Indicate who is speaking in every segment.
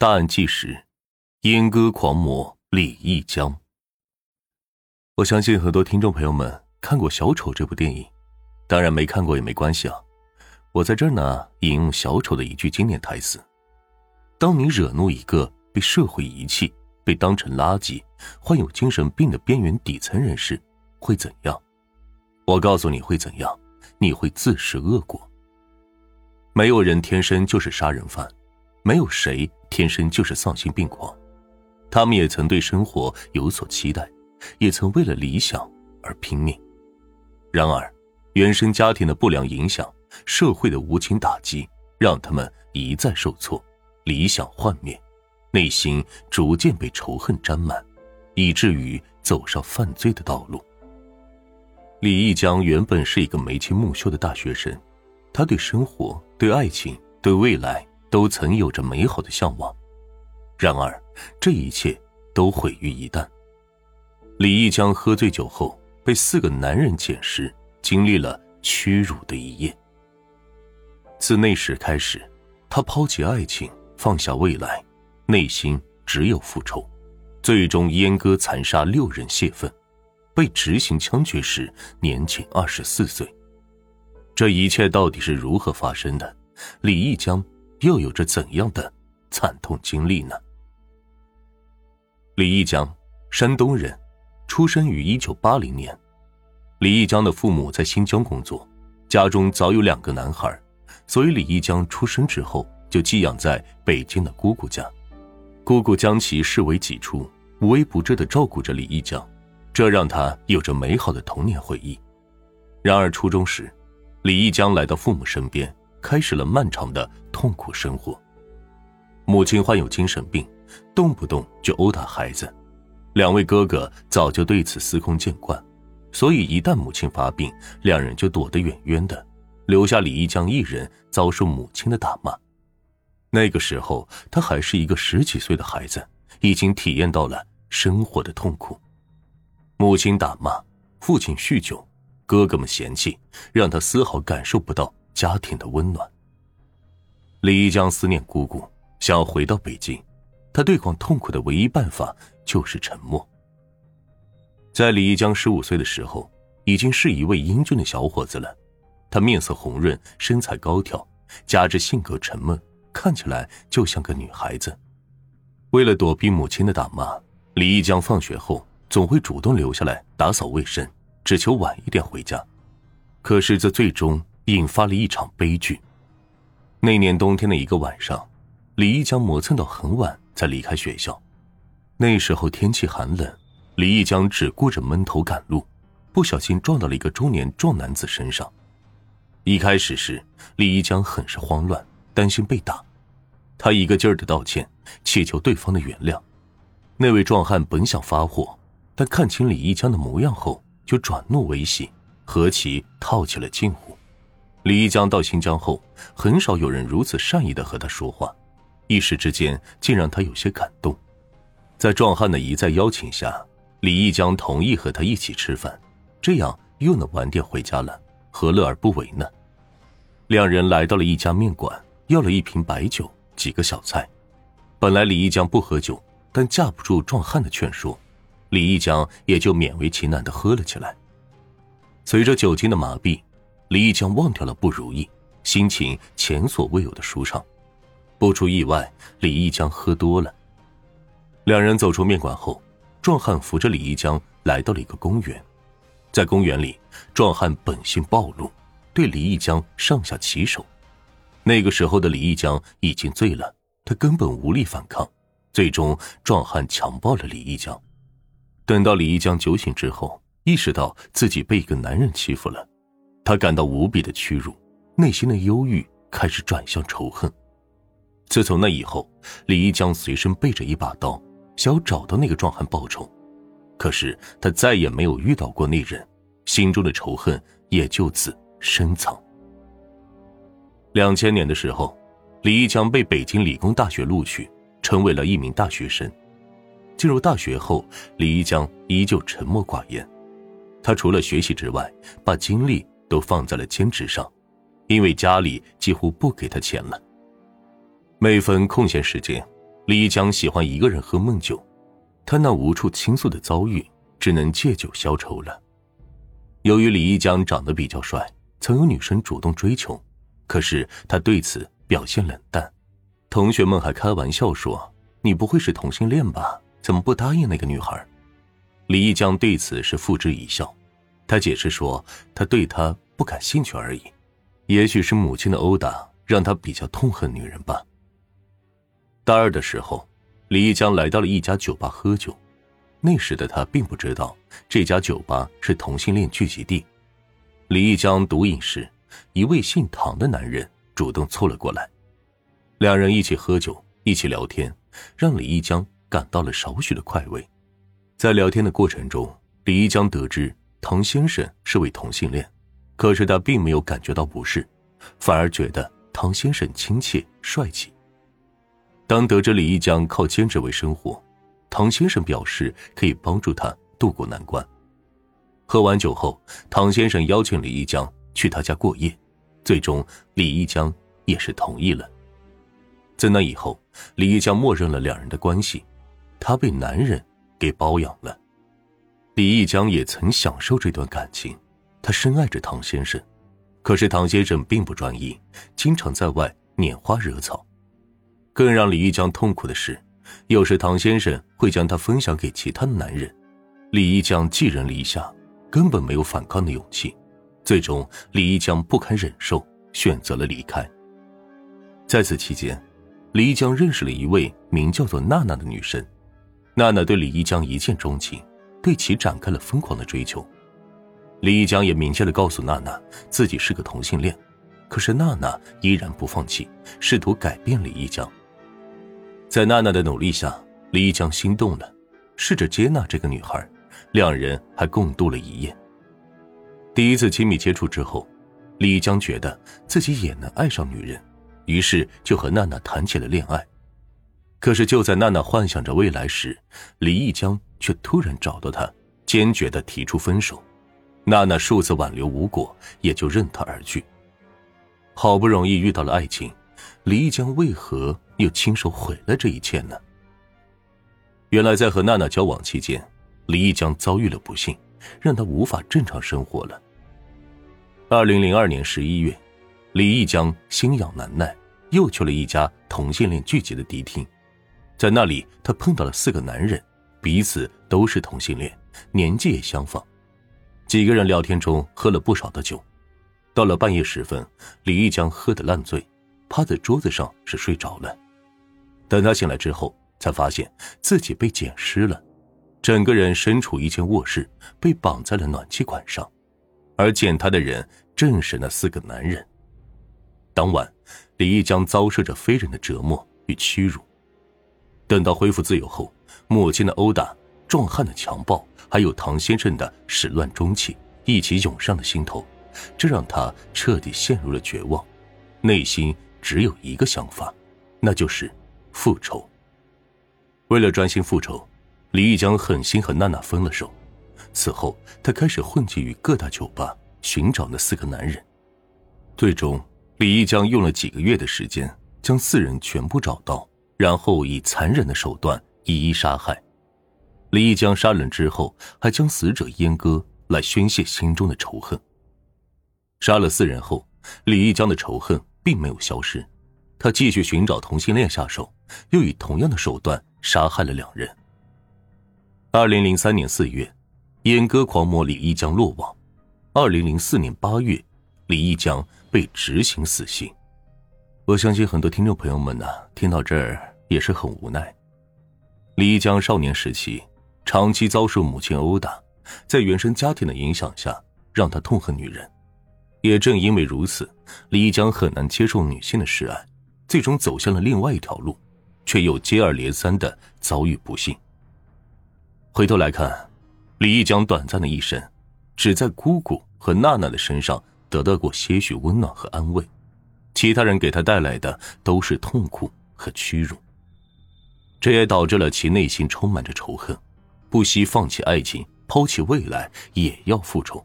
Speaker 1: 大案纪实：阉割狂魔李义江。我相信很多听众朋友们看过《小丑》这部电影，当然没看过也没关系啊。我在这儿呢，引用小丑的一句经典台词：“当你惹怒一个被社会遗弃、被当成垃圾、患有精神病的边缘底层人士，会怎样？我告诉你会怎样，你会自食恶果。没有人天生就是杀人犯，没有谁天生就是丧心病狂，他们也曾对生活有所期待，也曾为了理想而拼命。然而，原生家庭的不良影响。”社会的无情打击让他们一再受挫，理想幻灭，内心逐渐被仇恨沾满，以至于走上犯罪的道路。李义江原本是一个眉清目秀的大学生，他对生活、对爱情、对未来都曾有着美好的向往。然而，这一切都毁于一旦。李义江喝醉酒后被四个男人捡尸，经历了屈辱的一夜。自那时开始，他抛弃爱情，放下未来，内心只有复仇，最终阉割残杀六人泄愤，被执行枪决时年仅二十四岁。这一切到底是如何发生的？李义江又有着怎样的惨痛经历呢？李义江，山东人，出生于一九八零年。李义江的父母在新疆工作，家中早有两个男孩。所以李义江出生之后就寄养在北京的姑姑家，姑姑将其视为己出，无微不至的照顾着李义江，这让他有着美好的童年回忆。然而初中时，李义江来到父母身边，开始了漫长的痛苦生活。母亲患有精神病，动不动就殴打孩子，两位哥哥早就对此司空见惯，所以一旦母亲发病，两人就躲得远远的。留下李一江一人遭受母亲的打骂。那个时候，他还是一个十几岁的孩子，已经体验到了生活的痛苦。母亲打骂，父亲酗酒，哥哥们嫌弃，让他丝毫感受不到家庭的温暖。李一江思念姑姑，想要回到北京。他对抗痛苦的唯一办法就是沉默。在李一江十五岁的时候，已经是一位英俊的小伙子了。他面色红润，身材高挑，加之性格沉闷，看起来就像个女孩子。为了躲避母亲的打骂，李一江放学后总会主动留下来打扫卫生，只求晚一点回家。可是这最终引发了一场悲剧。那年冬天的一个晚上，李一江磨蹭到很晚才离开学校。那时候天气寒冷，李一江只顾着闷头赶路，不小心撞到了一个中年壮男子身上。一开始时，李一江很是慌乱，担心被打，他一个劲儿的道歉，祈求对方的原谅。那位壮汉本想发火，但看清李一江的模样后，就转怒为喜，和其套起了近乎。李一江到新疆后，很少有人如此善意的和他说话，一时之间竟让他有些感动。在壮汉的一再邀请下，李一江同意和他一起吃饭，这样又能晚点回家了。何乐而不为呢？两人来到了一家面馆，要了一瓶白酒，几个小菜。本来李一江不喝酒，但架不住壮汉的劝说，李一江也就勉为其难的喝了起来。随着酒精的麻痹，李一江忘掉了不如意，心情前所未有的舒畅。不出意外，李一江喝多了。两人走出面馆后，壮汉扶着李一江来到了一个公园。在公园里，壮汉本性暴露，对李义江上下其手。那个时候的李义江已经醉了，他根本无力反抗。最终，壮汉强暴了李义江。等到李义江酒醒之后，意识到自己被一个男人欺负了，他感到无比的屈辱，内心的忧郁开始转向仇恨。自从那以后，李一江随身背着一把刀，想要找到那个壮汉报仇。可是他再也没有遇到过那人，心中的仇恨也就此深藏。两千年的时候，李一江被北京理工大学录取，成为了一名大学生。进入大学后，李一江依旧沉默寡言，他除了学习之外，把精力都放在了兼职上，因为家里几乎不给他钱了。每分空闲时间，李一江喜欢一个人喝闷酒，他那无处倾诉的遭遇，只能借酒消愁了。由于李一江长得比较帅，曾有女生主动追求，可是他对此表现冷淡。同学们还开玩笑说：“你不会是同性恋吧？怎么不答应那个女孩？”李一江对此是付之一笑，他解释说：“他对她不感兴趣而已，也许是母亲的殴打让他比较痛恨女人吧。”大二的时候，李一江来到了一家酒吧喝酒，那时的他并不知道这家酒吧是同性恋聚集地。李一江独饮时，一位姓唐的男人主动凑了过来，两人一起喝酒，一起聊天，让李一江感到了少许的快慰。在聊天的过程中，李一江得知唐先生是位同性恋，可是他并没有感觉到不适，反而觉得唐先生亲切帅气。当得知李一江靠兼职为生活，唐先生表示可以帮助他渡过难关。喝完酒后，唐先生邀请李一江去他家过夜，最终李一江也是同意了。在那以后，李一江默认了两人的关系，他被男人。给包养了，李一江也曾享受这段感情，他深爱着唐先生，可是唐先生并不专一，经常在外拈花惹草。更让李一江痛苦的是，有时唐先生会将他分享给其他的男人，李一江寄人篱下，根本没有反抗的勇气。最终，李一江不堪忍受，选择了离开。在此期间，李一江认识了一位名叫做娜娜的女生。娜娜对李一江一见钟情，对其展开了疯狂的追求。李一江也明确的告诉娜娜自己是个同性恋，可是娜娜依然不放弃，试图改变李一江。在娜娜的努力下，李一江心动了，试着接纳这个女孩，两人还共度了一夜。第一次亲密接触之后，李一江觉得自己也能爱上女人，于是就和娜娜谈起了恋爱。可是就在娜娜幻想着未来时，李一江却突然找到他，坚决的提出分手。娜娜数次挽留无果，也就任他而去。好不容易遇到了爱情，李一江为何又亲手毁了这一切呢？原来在和娜娜交往期间，李一江遭遇了不幸，让他无法正常生活了。二零零二年十一月，李一江心痒难耐，又去了一家同性恋聚集的迪厅。在那里，他碰到了四个男人，彼此都是同性恋，年纪也相仿。几个人聊天中喝了不少的酒，到了半夜时分，李一江喝得烂醉，趴在桌子上是睡着了。等他醒来之后，才发现自己被捡尸了，整个人身处一间卧室，被绑在了暖气管上，而捡他的人正是那四个男人。当晚，李一江遭受着非人的折磨与屈辱。等到恢复自由后，母亲的殴打、壮汉的强暴，还有唐先生的始乱终弃，一起涌上了心头，这让他彻底陷入了绝望，内心只有一个想法，那就是复仇。为了专心复仇，李一江狠心和娜娜分了手。此后，他开始混迹于各大酒吧，寻找那四个男人。最终，李一江用了几个月的时间，将四人全部找到。然后以残忍的手段一一杀害。李一江杀人之后，还将死者阉割来宣泄心中的仇恨。杀了四人后，李一江的仇恨并没有消失，他继续寻找同性恋下手，又以同样的手段杀害了两人。二零零三年四月，阉割狂魔李一江落网。二零零四年八月，李一江被执行死刑。我相信很多听众朋友们呢，听到这儿。也是很无奈。李一江少年时期长期遭受母亲殴打，在原生家庭的影响下，让他痛恨女人。也正因为如此，李一江很难接受女性的示爱，最终走向了另外一条路，却又接二连三的遭遇不幸。回头来看，李一江短暂的一生，只在姑姑和娜娜的身上得到过些许温暖和安慰，其他人给他带来的都是痛苦和屈辱。这也导致了其内心充满着仇恨，不惜放弃爱情、抛弃未来，也要复仇。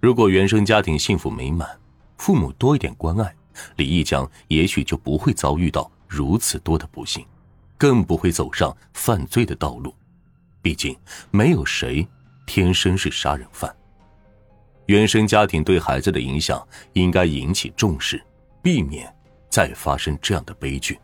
Speaker 1: 如果原生家庭幸福美满，父母多一点关爱，李义江也许就不会遭遇到如此多的不幸。更不会走上犯罪的道路。毕竟，没有谁天生是杀人犯。原生家庭对孩子的影响应该引起重视，避免再发生这样的悲剧。